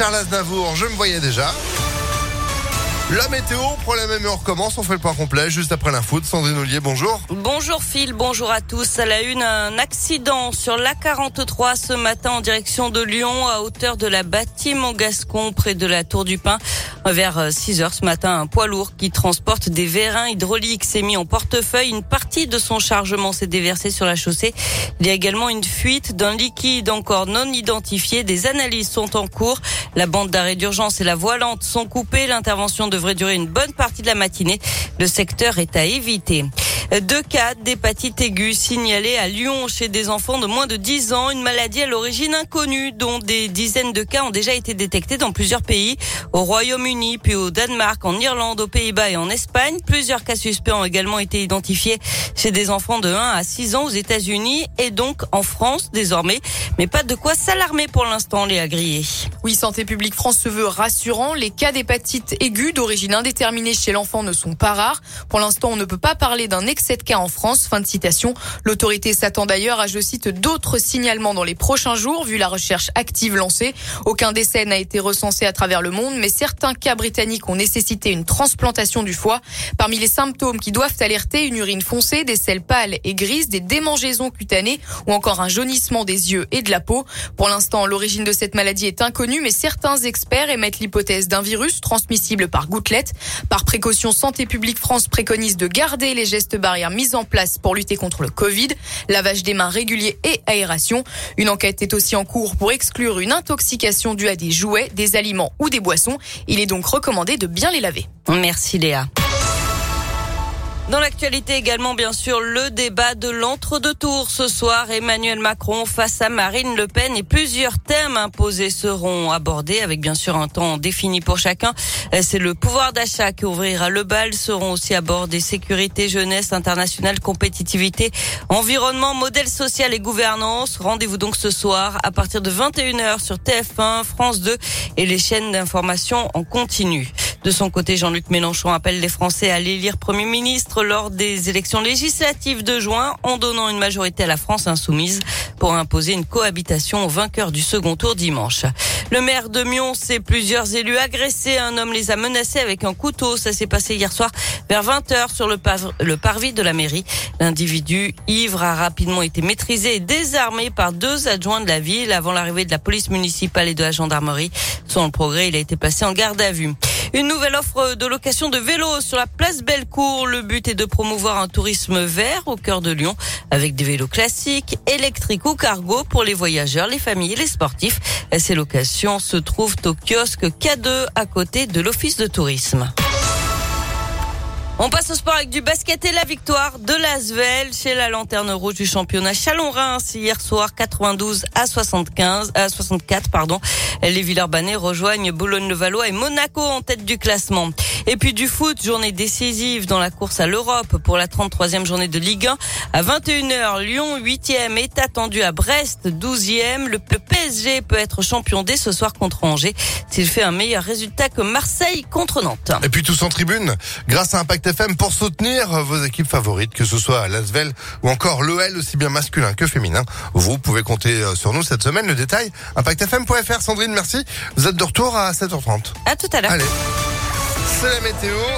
Charles Aznavour, je me voyais déjà. La météo, problème et on recommence, on fait le point complet juste après l'info de Sandrine Ollier, bonjour. Bonjour Phil, bonjour à tous. À la une, un accident sur l'A43 ce matin en direction de Lyon à hauteur de la bâtime au Gascon près de la Tour du Pin. Vers 6 heures ce matin, un poids lourd qui transporte des vérins hydrauliques s'est mis en portefeuille. Une partie de son chargement s'est déversée sur la chaussée. Il y a également une fuite d'un liquide encore non identifié. Des analyses sont en cours. La bande d'arrêt d'urgence et la voilante sont coupées. L'intervention devrait durer une bonne partie de la matinée. Le secteur est à éviter. Deux cas d'hépatite aiguë signalés à Lyon chez des enfants de moins de 10 ans. Une maladie à l'origine inconnue dont des dizaines de cas ont déjà été détectés dans plusieurs pays. Au Royaume-Uni, puis au Danemark, en Irlande, aux Pays-Bas et en Espagne. Plusieurs cas suspects ont également été identifiés chez des enfants de 1 à 6 ans aux États-Unis et donc en France désormais. Mais pas de quoi s'alarmer pour l'instant, Léa Grillé. Oui, Santé publique France se veut rassurant. Les cas d'hépatite aiguë d'origine indéterminée chez l'enfant ne sont pas rares. Pour l'instant, on ne peut pas parler d'un excès de cas en France. Fin de citation. L'autorité s'attend d'ailleurs à, je cite, d'autres signalements dans les prochains jours, vu la recherche active lancée. Aucun décès n'a été recensé à travers le monde, mais certains cas britanniques ont nécessité une transplantation du foie. Parmi les symptômes qui doivent alerter, une urine foncée, des selles pâles et grises, des démangeaisons cutanées ou encore un jaunissement des yeux et de la peau. Pour l'instant, l'origine de cette maladie est inconnue, mais certains experts émettent l'hypothèse d'un virus transmissible par gouttelette. Par précaution, Santé publique France préconise de garder les gestes barrières mis en place pour lutter contre le Covid, lavage des mains régulier et aération. Une enquête est aussi en cours pour exclure une intoxication due à des jouets, des aliments ou des boissons. Il est donc recommandé de bien les laver. Merci Léa. Dans l'actualité également, bien sûr, le débat de l'entre-deux tours ce soir. Emmanuel Macron face à Marine Le Pen et plusieurs thèmes imposés seront abordés avec bien sûr un temps défini pour chacun. C'est le pouvoir d'achat qui ouvrira le bal. Seront aussi abordés sécurité, jeunesse, internationale, compétitivité, environnement, modèle social et gouvernance. Rendez-vous donc ce soir à partir de 21h sur TF1, France 2 et les chaînes d'information en continu. De son côté, Jean-Luc Mélenchon appelle les Français à l'élire Premier ministre lors des élections législatives de juin en donnant une majorité à la France insoumise pour imposer une cohabitation aux vainqueurs du second tour dimanche. Le maire de Mion, c'est plusieurs élus agressés. Un homme les a menacés avec un couteau. Ça s'est passé hier soir vers 20h sur le, le parvis de la mairie. L'individu ivre a rapidement été maîtrisé et désarmé par deux adjoints de la ville avant l'arrivée de la police municipale et de la gendarmerie. Selon le progrès, il a été placé en garde à vue. Une nouvelle offre de location de vélos sur la place Bellecour. Le but est de promouvoir un tourisme vert au cœur de Lyon avec des vélos classiques, électriques ou cargo pour les voyageurs, les familles et les sportifs. Ces locations se trouvent au kiosque K2 à côté de l'office de tourisme. On passe au sport avec du basket et la victoire de l'Asvel chez la lanterne rouge du championnat Chalon-Reims hier soir 92 à 75 à 64 pardon. Les Villeurbanais rejoignent Boulogne-le-Valois et Monaco en tête du classement. Et puis du foot, journée décisive dans la course à l'Europe pour la 33e journée de Ligue 1 à 21h. Lyon 8e est attendu à Brest 12e. Le PSG peut être champion dès ce soir contre Angers s'il fait un meilleur résultat que Marseille contre Nantes. Et puis tous en tribune grâce à Impact FM pour soutenir vos équipes favorites, que ce soit l'Asvel ou encore l'OL, aussi bien masculin que féminin. Vous pouvez compter sur nous cette semaine. Le détail, impactfm.fr. Sandrine, merci. Vous êtes de retour à 7h30. À tout à l'heure. Allez, c'est la météo.